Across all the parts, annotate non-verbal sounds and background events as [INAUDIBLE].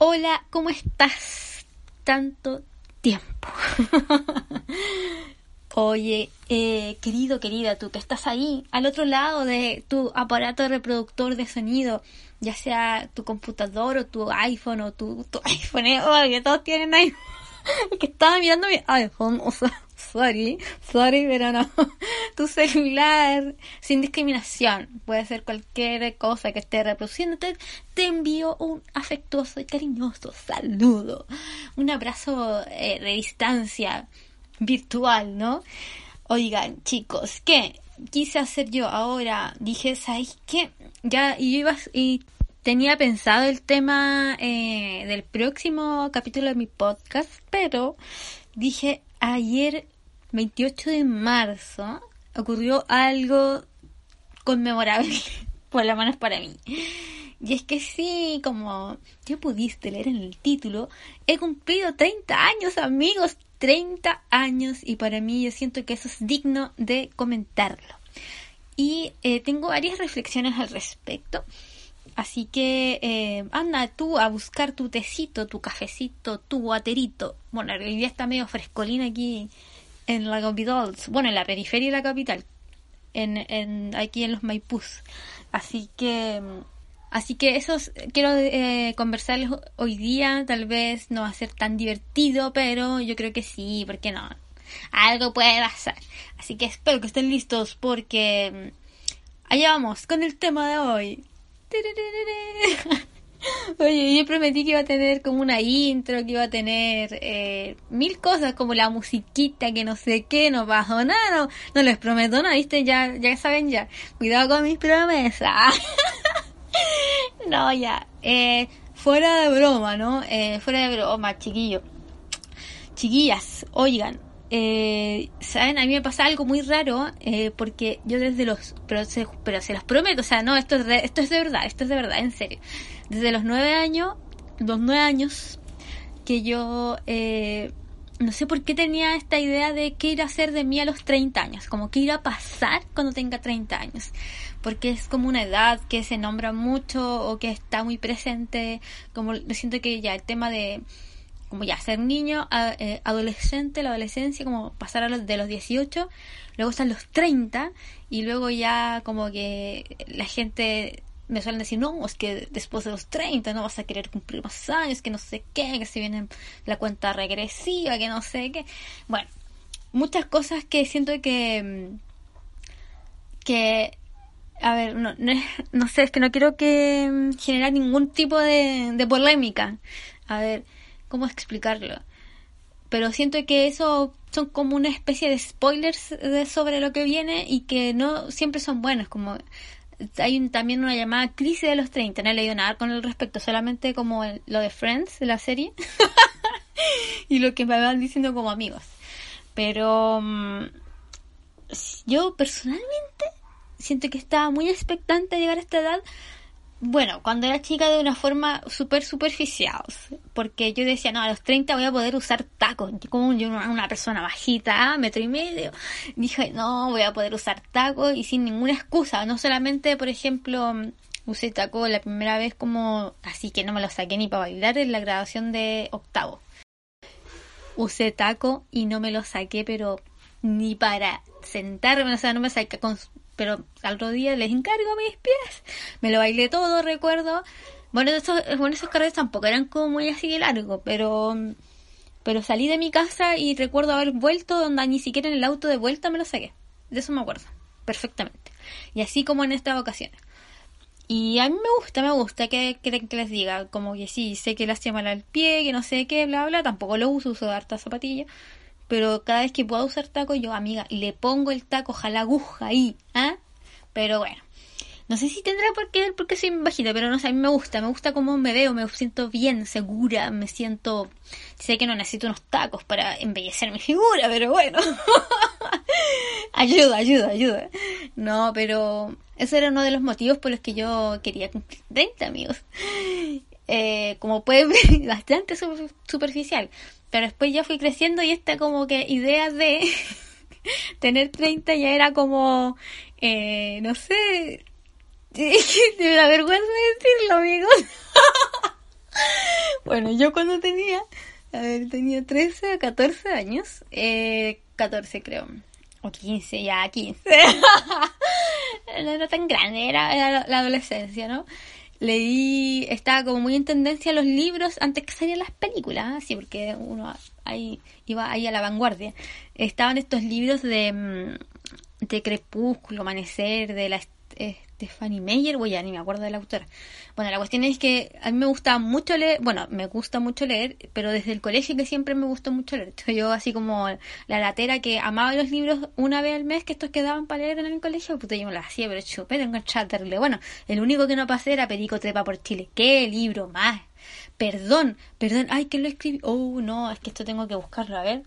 Hola, ¿cómo estás? Tanto tiempo. [LAUGHS] Oye, eh, querido, querida, tú que estás ahí, al otro lado de tu aparato reproductor de sonido, ya sea tu computador o tu iPhone o tu, [LAUGHS] iPhone, oye, todos tienen iPhone. que estaba mirando mi iPhone, o sea, sorry, sorry, pero no. [LAUGHS] Tu celular, sin discriminación, puede ser cualquier cosa que esté reproduciendo. Te envío un afectuoso y cariñoso saludo, un abrazo eh, de distancia virtual, ¿no? Oigan, chicos, ¿qué quise hacer yo ahora? Dije, ¿sabes qué? Ya, y yo iba, y tenía pensado el tema eh, del próximo capítulo de mi podcast, pero dije, ayer, 28 de marzo, ocurrió algo conmemorable, [LAUGHS] por lo menos para mí. Y es que sí, como ya pudiste leer en el título, he cumplido 30 años, amigos, 30 años y para mí yo siento que eso es digno de comentarlo. Y eh, tengo varias reflexiones al respecto. Así que eh, anda tú a buscar tu tecito, tu cafecito, tu guaterito. Bueno, en realidad está medio frescolina aquí en la capital. Bueno, en la periferia de la capital. Aquí en los Maipús. Así que Así que eso quiero eh, conversarles hoy día. Tal vez no va a ser tan divertido, pero yo creo que sí, porque no. Algo puede pasar. Así que espero que estén listos porque mm, allá vamos con el tema de hoy. Oye, yo prometí que iba a tener como una intro, que iba a tener mil cosas como la musiquita, que no sé qué, no pasó nada, no, no les prometo nada, ¿viste? Ya, ya saben ya. Cuidado con mis promesas. no, ya. Fuera de broma, ¿no? Eh, fuera de broma, chiquillo. Chiquillas, oigan. Eh, Saben, a mí me pasa algo muy raro eh, porque yo desde los... Pero se, pero se los prometo, o sea, no, esto es, de, esto es de verdad, esto es de verdad, en serio. Desde los nueve años, los nueve años que yo... Eh, no sé por qué tenía esta idea de qué ir a hacer de mí a los 30 años, como qué ir a pasar cuando tenga 30 años porque es como una edad que se nombra mucho o que está muy presente, como siento que ya el tema de como ya ser niño, eh, adolescente, la adolescencia, como pasar a los de los 18, luego están los 30 y luego ya como que la gente me suelen decir, no, es que después de los 30 no vas a querer cumplir más años, que no sé qué, que se viene la cuenta regresiva, que no sé qué. Bueno, muchas cosas que siento que que a ver, no, no, sé, es que no quiero que mm, generar ningún tipo de polémica. A ver, ¿cómo explicarlo? Pero siento que eso son como una especie de spoilers de sobre lo que viene y que no siempre son buenos. Como hay también una llamada crisis de los 30. No he leído nada con el respecto, solamente como lo de Friends, de la serie. [LAUGHS] y lo que me van diciendo como amigos. Pero mm, yo personalmente siento que estaba muy expectante llegar a esta edad. Bueno, cuando era chica de una forma súper superficial, porque yo decía, no, a los 30 voy a poder usar tacos, como yo una persona bajita, metro y medio, dije, no, voy a poder usar tacos y sin ninguna excusa, no solamente, por ejemplo, usé taco la primera vez como, así que no me lo saqué ni para bailar en la grabación de octavo. Usé taco y no me lo saqué, pero ni para sentarme, o sea, no me saqué pero al otro día les encargo mis pies. Me lo bailé todo, recuerdo. Bueno, esos, bueno, esos carreras tampoco eran como muy así de largo, pero, pero salí de mi casa y recuerdo haber vuelto donde ni siquiera en el auto de vuelta me lo saqué. De eso me acuerdo, perfectamente. Y así como en estas ocasiones. Y a mí me gusta, me gusta que, que, que, les diga, como que sí, sé que mal al pie, que no sé qué, bla, bla, tampoco lo uso, uso harta zapatilla pero cada vez que puedo usar taco, yo, amiga, le pongo el taco, ojalá aguja ahí, ¿ah? Pero bueno, no sé si tendrá por qué porque soy bajita, pero no sé, a mí me gusta, me gusta cómo me veo, me siento bien, segura, me siento... Sé que no necesito unos tacos para embellecer mi figura, pero bueno. [LAUGHS] ayuda, ayuda, ayuda. No, pero eso era uno de los motivos por los que yo quería cumplir 30, amigos. Eh, como pueden ver, [LAUGHS] bastante superficial. Pero después ya fui creciendo y esta como que idea de [LAUGHS] tener 30 ya era como, eh, no sé, [LAUGHS] me da vergüenza decirlo, amigos. [LAUGHS] Bueno, yo cuando tenía, a ver, tenía 13 o 14 años, eh, 14 creo, o 15, ya 15. no era tan grande, era, era la adolescencia, ¿no? Leí, estaba como muy en tendencia los libros antes que salieran las películas, así porque uno ahí iba ahí a la vanguardia. Estaban estos libros de, mm, de Crepúsculo, Amanecer, de la Stephanie Meyer, o ya ni me acuerdo del autor. Bueno, la cuestión es que a mí me gusta mucho leer, bueno, me gusta mucho leer, pero desde el colegio que siempre me gustó mucho leer. [LAUGHS] Yo así como la latera que amaba los libros una vez al mes que estos quedaban para leer en el colegio, puta yo me los hacía, pero chupé, tengo terrible. Bueno, el único que no pasé era Perico Trepa por Chile. ¡Qué libro más! Perdón, perdón, ay, que lo escribí. Oh, no, es que esto tengo que buscarlo, a ver.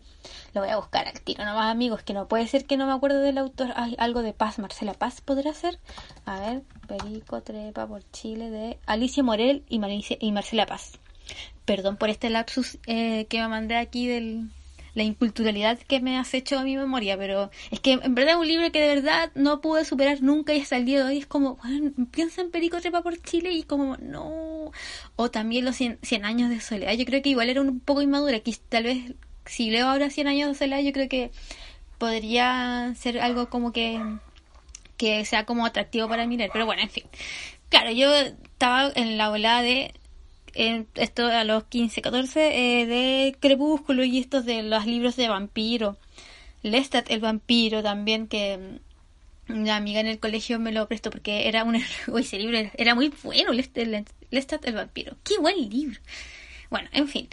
Lo voy a buscar al tiro nomás, amigos, que no puede ser que no me acuerdo del autor. Ay, algo de Paz, Marcela Paz podrá ser. A ver, Perico Trepa por Chile de Alicia Morel y, Marcela Paz. Perdón por este lapsus eh, que me mandé aquí de la inculturalidad que me has hecho a mi memoria, pero es que en verdad es un libro que de verdad no pude superar nunca y hasta el día de hoy es como, piensa en Perico Trepa por Chile y como, no. O también los 100, 100 años de soledad. Yo creo que igual era un poco inmadura, que tal vez si leo ahora 100 años de soledad, yo creo que podría ser algo como que, que sea como atractivo para mirar. Pero bueno, en fin. Claro, yo estaba en la ola de esto a los 15, 14 eh, de Crepúsculo y estos de los libros de vampiro. Lestat el vampiro también que una amiga en el colegio me lo prestó porque era un [LAUGHS] ese libro era muy bueno Lestat el vampiro. Qué buen libro. Bueno, en fin.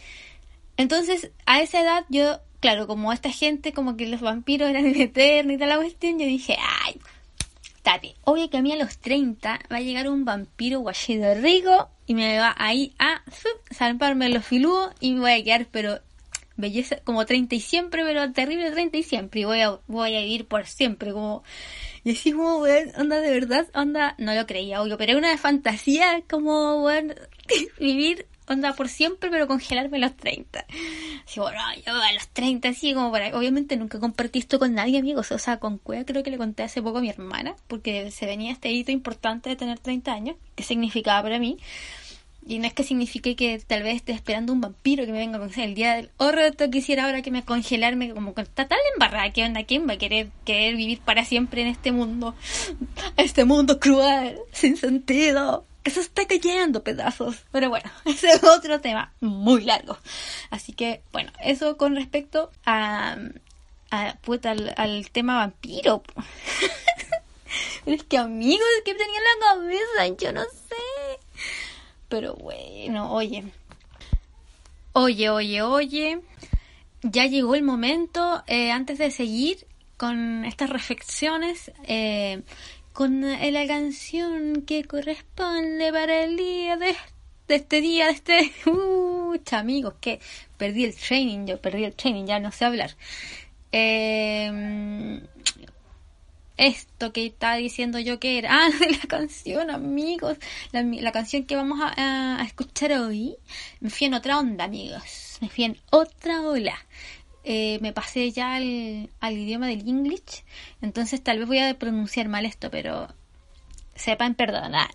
Entonces, a esa edad yo, claro, como esta gente, como que los vampiros eran eternos y tal la cuestión, yo dije, ay, tate, obvio que a mí a los 30 va a llegar un vampiro guachido rico y me va ahí a salvarme los filudos y me voy a quedar, pero belleza, como 30 y siempre, pero terrible 30 y siempre, y voy a, voy a vivir por siempre, como, y así como, weón, onda de verdad, onda, no lo creía, obvio, pero era una fantasía como, weón, [LAUGHS] vivir onda por siempre, pero congelarme a los 30. Así, bueno, yo a los 30, así como para... Obviamente nunca compartí esto con nadie, amigos. O sea, con Cueva creo que le conté hace poco a mi hermana, porque se venía este hito importante de tener 30 años, que significaba para mí. Y no es que signifique que tal vez esté esperando un vampiro que me venga a conocer el día del horror que quisiera ahora que me congelarme como con tal embarrada. ¿Qué onda? ¿Quién va a querer, querer vivir para siempre en este mundo? [LAUGHS] Este mundo cruel, sin sentido se está cayendo pedazos. Pero bueno, [LAUGHS] ese es otro tema muy largo. Así que, bueno, eso con respecto a, a al, al, tema vampiro. [LAUGHS] es que amigos, que tenía en la cabeza? Yo no sé. Pero bueno, oye. Oye, oye, oye. Ya llegó el momento, eh, antes de seguir con estas reflexiones, eh, con la canción que corresponde para el día de, este día, de este... [LAUGHS] Uh, amigos, que perdí el training, yo perdí el training, ya no sé hablar. Em, esto que estaba diciendo yo que era... [LAUGHS] Ah, la canción, amigos. La, canción que vamos a, escuchar hoy. Me fui en otra onda, amigos. Me fui en otra ola. Eh, me pasé ya al, idioma del English, entonces tal vez voy a pronunciar mal esto, pero sepan perdonar.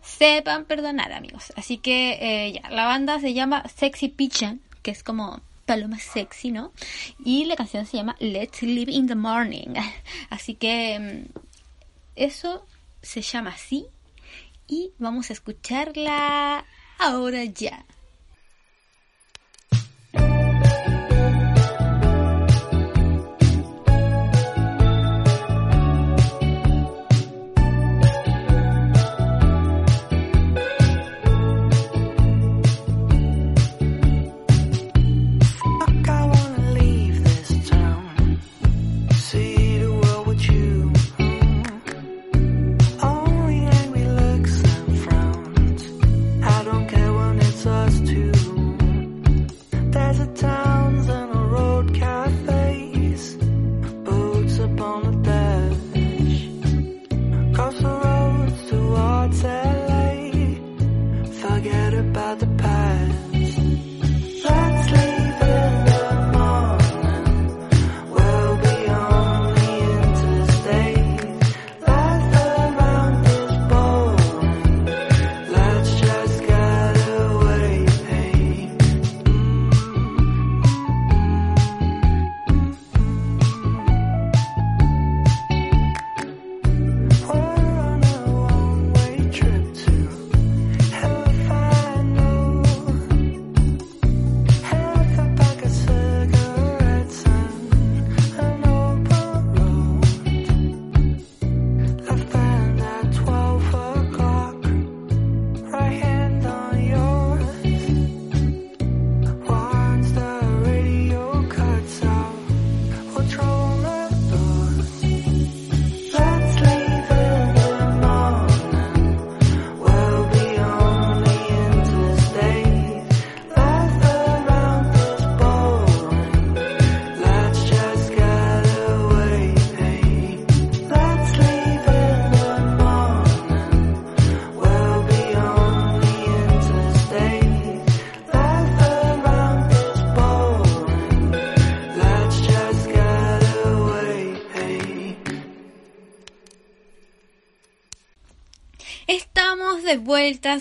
Sepan perdonar, amigos. Así que eh, ya, la banda se llama Sexy Pigeon, que es como paloma sexy, ¿no? Y la canción se llama Let's Live in the Morning. Así que mm, eso se llama así y vamos a escucharla ahora ya.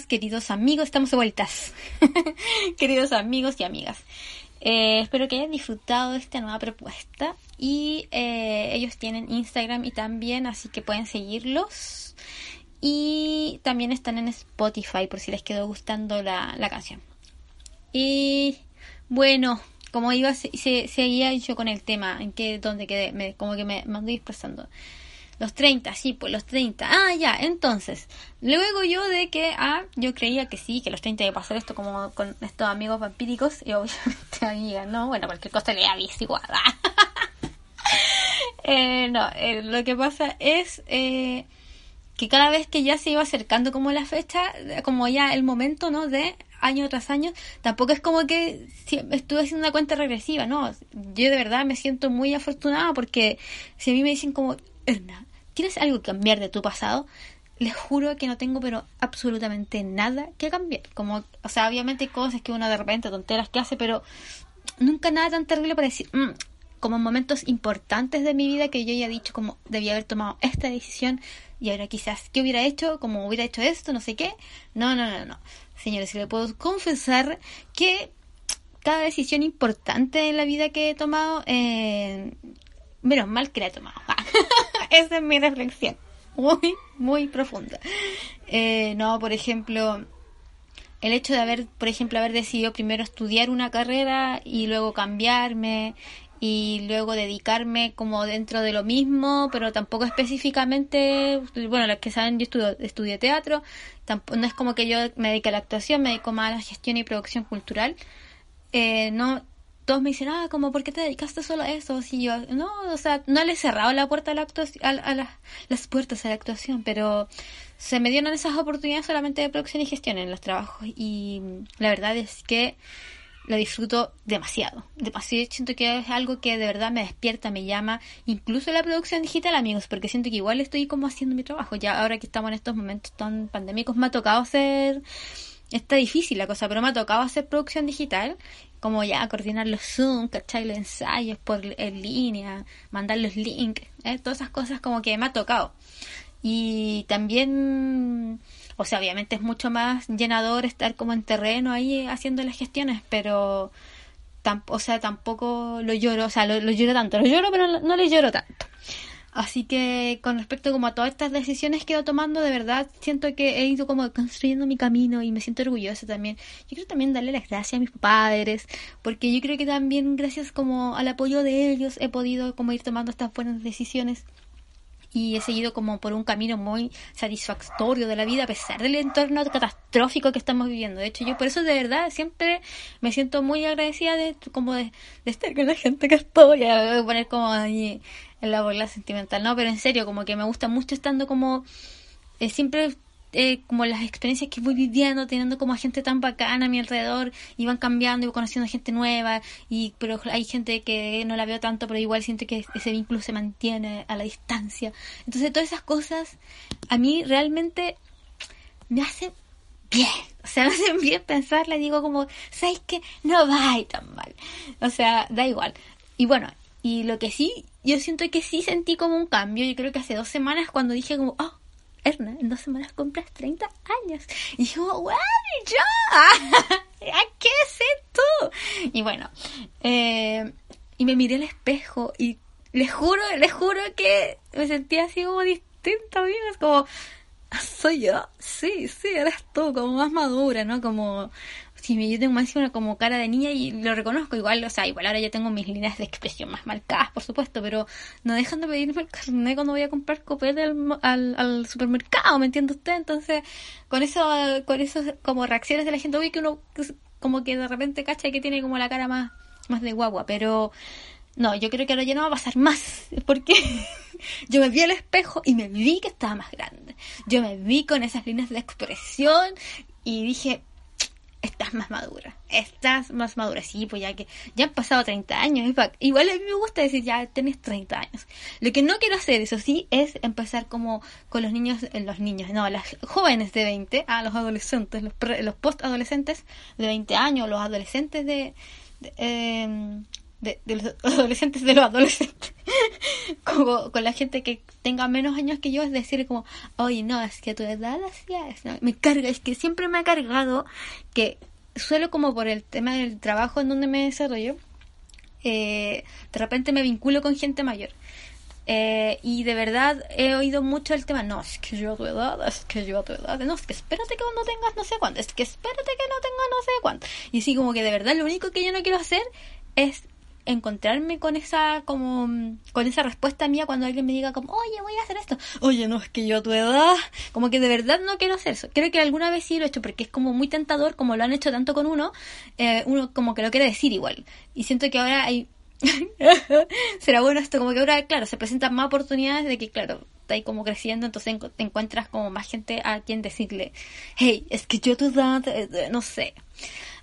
Queridos amigos, estamos de vueltas. [LAUGHS] queridos amigos y amigas. Eh, espero que hayan disfrutado de esta nueva propuesta. Y eh, ellos tienen Instagram y también, así que pueden seguirlos. Y también están en Spotify por si les quedó gustando la, la canción. Y bueno, como iba, se, seguía yo con el tema, en que, donde quedé, me, como que me, me ando dispersando. Los 30, sí, pues los 30. Ah, ya, entonces, luego yo de que, ah, yo creía que sí, que los 30 iba a pasar esto como con estos amigos vampíricos, y obviamente [LAUGHS] amigas, no, bueno, cualquier cosa le aviso igual. [LAUGHS] eh, no, eh, lo que pasa es eh, que cada vez que ya se iba acercando como la fecha, como ya el momento, ¿no? De año tras año, tampoco es como que estuve haciendo una cuenta regresiva, ¿no? Yo de verdad me siento muy afortunada porque si a mí me dicen como, ¿Tienes algo cambiar de tu pasado? Les juro que no tengo pero absolutamente nada que cambiar. Como, o sea, obviamente hay cosas que uno de repente tonteras que hace, pero nunca nada tan terrible para decir, mm", como momentos importantes de mi vida que yo ya he dicho como debía haber tomado esta decisión y ahora quizás qué hubiera hecho, como hubiera hecho esto, no sé qué. No, no, no, no. Señores, si le puedo confesar que cada decisión importante en la vida que he tomado, eh, menos mal que la he tomado. [LAUGHS] Esa es mi reflexión. Muy, muy profunda. Eh, no, por ejemplo, el hecho de haber, por ejemplo, haber decidido primero estudiar una carrera y luego cambiarme y luego dedicarme como dentro de lo mismo, pero tampoco específicamente, bueno, los que saben, yo estudio, estudié teatro, tampoco, no es como que yo me dedique a la actuación, me dedico más a la gestión y producción cultural. Eh, no todos me dicen, ah, como, ¿por qué te dedicaste solo a eso? Si yo, no, o sea, no le he cerrado la puerta a la actuación, a, las puertas a la actuación, pero se me dieron esas oportunidades solamente de producción y gestión en los trabajos. Y la verdad es que lo disfruto demasiado, demasiado, siento que es algo que de verdad me despierta, me llama, incluso la producción digital, amigos, porque siento que igual estoy como haciendo mi trabajo, ya ahora que estamos en estos momentos tan pandémicos me ha tocado hacer está difícil la cosa, pero me ha tocado hacer producción digital como ya coordinar los Zoom, ¿cachai? Los ensayos por en línea, mandar los links, ¿eh? todas esas cosas como que me ha tocado. Y también, o sea, obviamente es mucho más llenador estar como en terreno ahí haciendo las gestiones, pero, o sea, tampoco lo lloro, o sea, lo, lo lloro tanto, lo lloro, pero no le lloro tanto. Así que con respecto como a todas estas decisiones que he ido tomando, de verdad siento que he ido como construyendo mi camino y me siento orgullosa también. Yo quiero también darle las gracias a mis padres, porque yo creo que también gracias como al apoyo de ellos he podido como ir tomando estas buenas decisiones y he seguido como por un camino muy satisfactorio de la vida a pesar del entorno catastrófico que estamos viviendo. De hecho, yo por eso de verdad siempre me siento muy agradecida de como de, estar con la gente que estoy. A poner como ahí en la bola sentimental, no, pero en serio, como que me gusta mucho estando como eh, siempre eh, como las experiencias que voy viviendo, teniendo como a gente tan bacana a mi alrededor, y van cambiando y conociendo gente nueva, y pero hay gente que no la veo tanto, pero igual siento que ese vínculo se mantiene a la distancia. Entonces todas esas cosas a mí realmente me hacen bien, o sea, [LAUGHS] me hacen bien pensar, le digo como, ¿sabes qué? No va tan mal. O sea, da igual. Y bueno, y lo que sí, yo siento que sí sentí como un cambio, yo creo que hace dos semanas cuando dije como, oh, Erna, en dos semanas compras 30 años. Y yo, wow, [LAUGHS] yo, ¿a qué es esto? Y bueno, eh, y me miré al espejo y les juro, les juro que me sentía así como distinta, amigos, como, ¿soy yo? Sí, sí, eres tú, como más madura, ¿no? Como Sí, yo tengo más como cara de niña y lo reconozco igual, o sea, igual ahora ya tengo mis líneas de expresión más marcadas, por supuesto, pero no dejan de pedirme el carnet cuando voy a comprar copete al, al, supermercado, ¿me entiende usted? Entonces, con eso, con esos como reacciones de la gente, obvio que uno como que de repente cacha que tiene como la cara más, más de guagua, pero no, yo creo que ahora ya no va a pasar más, [LAUGHS] porque yo me vi al espejo y me vi que estaba más grande. Yo me vi con esas líneas de expresión y dije, estás más madura, estás más madura, sí, pues ya que ya han pasado 30 años, igual a mí me gusta decir ya tenés 30 años. Lo que no quiero hacer, eso sí, es empezar como con los niños, eh, los niños, no, las jóvenes de 20, a los adolescentes, los, los post-adolescentes de 20 años, los adolescentes de, em, de, los [LAUGHS] adolescentes de los adolescentes, [LAUGHS] como con la gente que tenga menos años que yo, es decir, como, oye, no, es que a tu edad hacía eso. Me carga, es que siempre me ha cargado que suelo como por el tema del trabajo en donde me desarrollo, eh, de repente me vinculo con gente mayor. Eh, y de verdad he oído mucho el tema, no, es que yo a tu edad, es que yo a tu edad, no, es que espérate que no tengas no sé cuánto, es que espérate que no tengas no sé cuánto. Y así como que de verdad lo único que yo no quiero hacer es encontrarme con esa como con esa respuesta mía cuando alguien me diga como oye voy a hacer esto oye no es que yo a tu edad como que de verdad no quiero hacer eso. Creo que alguna vez sí lo he hecho porque es como muy tentador como lo han hecho tanto con uno eh, uno como que lo quiere decir igual. Y siento que ahora hay [LAUGHS] será bueno esto como que ahora claro se presentan más oportunidades de que claro está ahí como creciendo entonces te encuentras como más gente a quien decirle hey es que yo a tu edad eh, no sé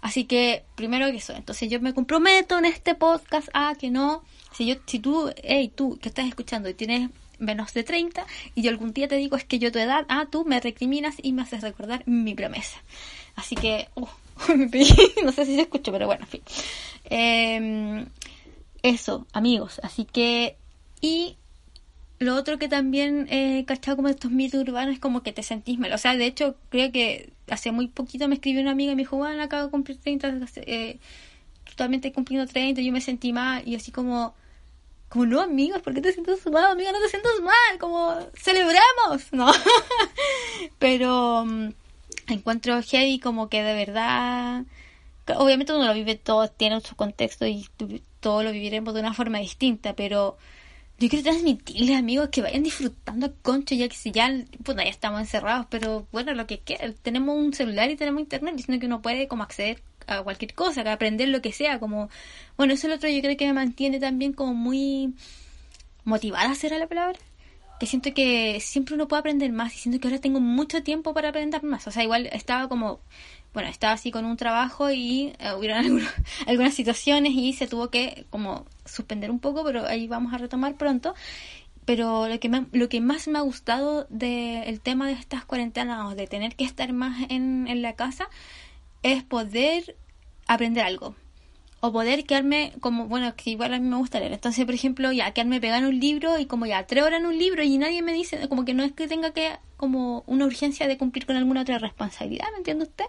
Así que, primero que eso, entonces yo me comprometo en este podcast a que no, si yo, si tú, hey, tú que estás escuchando y tienes menos de 30 y yo algún día te digo es que yo tu edad, ah, tú me recriminas y me haces recordar mi promesa. Así que, uh, [LAUGHS] no sé si se escucha, pero bueno, en fin. Em, eso, amigos, así que, y lo otro que también he cachado como estos mitos urbanos es como que te sentís mal. O sea, de hecho, creo que hace muy poquito me escribió una amiga y me dijo, bueno, acabo de cumplir 30, eh, totalmente cumpliendo 30, y yo me sentí mal. Y así como, como no, amigos, ¿por qué te sientes mal? Amiga, no te sientas mal, como celebremos, ¿no? [LAUGHS] Pero um, encuentro heavy como que de verdad, obviamente uno lo vive todo, tiene su contexto y todo lo viviremos de una forma distinta, pero yo quiero transmitirles, amigos, que vayan disfrutando concho, ya que si ya, ya estamos encerrados, pero bueno, lo que queda, tenemos un celular y tenemos internet, diciendo que uno puede como acceder a cualquier cosa, a aprender lo que sea, como, bueno, eso es lo otro, yo creo que me mantiene también como muy motivada a la palabra, que siento que siempre uno puede aprender más y siento que ahora tengo mucho tiempo para aprender más, o sea, igual estaba como bueno, estaba así con un trabajo y eh, hubieron [LAUGHS] algunas situaciones y se tuvo que como suspender un poco, pero ahí vamos a retomar pronto. Pero lo que, lo que más me ha gustado del tema de estas cuarentenas, de tener que estar más en, en la casa, es poder aprender algo o poder quedarme como, bueno, que igual a mí me gusta leer. Entonces, por ejemplo, ya quedarme pegado en un libro y como ya tres horas en un libro y nadie me dice, como que no es que tenga que, como una urgencia de cumplir con alguna otra responsabilidad, ¿me entiende usted?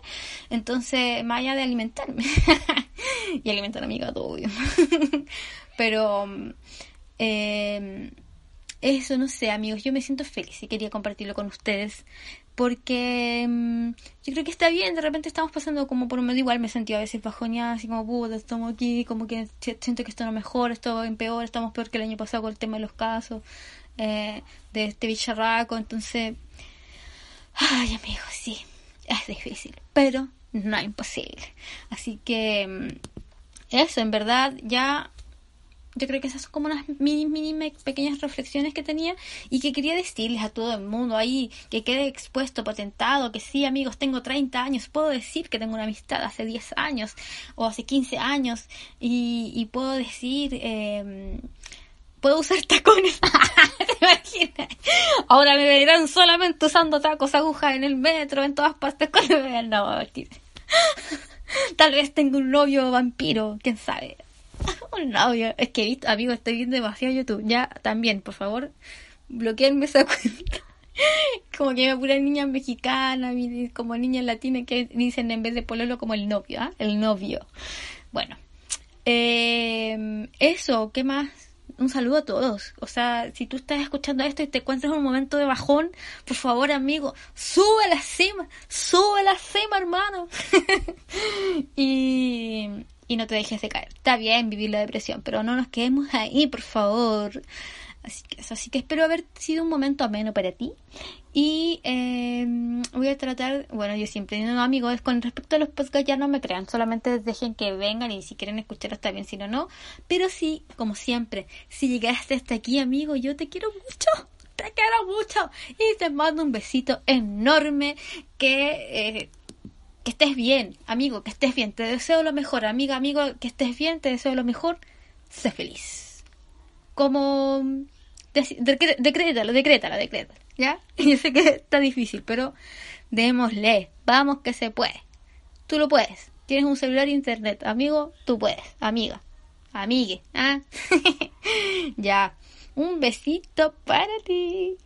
Entonces, más allá de alimentarme [LAUGHS] y alimentar a mi gato, obvio. Pero, eh, eso, no sé, amigos, yo me siento feliz y quería compartirlo con ustedes porque mm, yo creo que está bien, de repente estamos pasando como por un medio igual, me sentí a veces bajoneada, así como, puta, estamos aquí, como que siento que esto no mejora, esto empeora, estamos peor que el año pasado con el tema de los casos eh, de este bicharraco, entonces, ay amigos, sí, es difícil, pero no imposible. Así que mm, eso, en verdad, ya yo creo que esas son como unas mini, mini pequeñas reflexiones que tenía y que quería decirles a todo el mundo ahí, que quede expuesto, patentado, que sí, amigos, tengo 30 años, puedo decir que tengo una amistad hace 10 años o hace 15 años y, puedo decir... Eh, puedo usar tacones. [LAUGHS] [LAUGHS] Ahora me verán solamente usando tacos, agujas en el metro, en todas partes cuando me vean. No, Tal vez tengo un novio vampiro, quién sabe. [LAUGHS] un novio. Es que, visto, amigo, estoy viendo demasiado YouTube. Ya, también, por favor, bloqueenme esa cuenta. como que me pura niña mexicana, como niña latina que dicen en vez de pololo como el novio, ¿ah? El novio. Bueno, eh, eso, ¿qué más? Un saludo a todos. O sea, si tú estás escuchando esto y te encuentras en un momento de bajón, por favor, amigo, sube la cima, sube la cima, hermano. [LAUGHS] y y no te dejes de caer. Está bien vivir la depresión, pero no nos quedemos ahí, por favor. Así que así que espero haber sido un momento ameno para ti. Y em, voy a tratar, bueno, yo siempre no amigos, con respecto a los podcasts ya no me crean, solamente dejen que vengan y si quieren escuchar está bien, si no, no. Pero sí, como siempre, si llegaste hasta aquí, amigo, yo te quiero mucho te quiero mucho y te mando un besito enorme que eh, que estés bien, amigo, que estés bien, te deseo lo mejor, amiga, amigo, que estés bien, te deseo lo mejor, sé feliz. Como... decrétalo, decrétalo, decrétalo, ¿ya? [LAUGHS] Yo sé que está difícil, pero démosle, vamos que se puede. Tú lo puedes. Tienes un celular e internet, amigo, tú puedes, amiga. amigue. ¿ah? [LAUGHS] ya, un besito para ti.